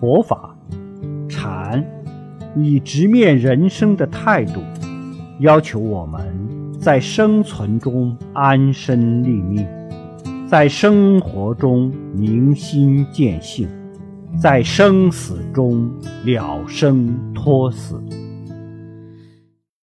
佛法禅以直面人生的态度要求我们在生存中安身立命在生活中明心见性在生死中了生脱死。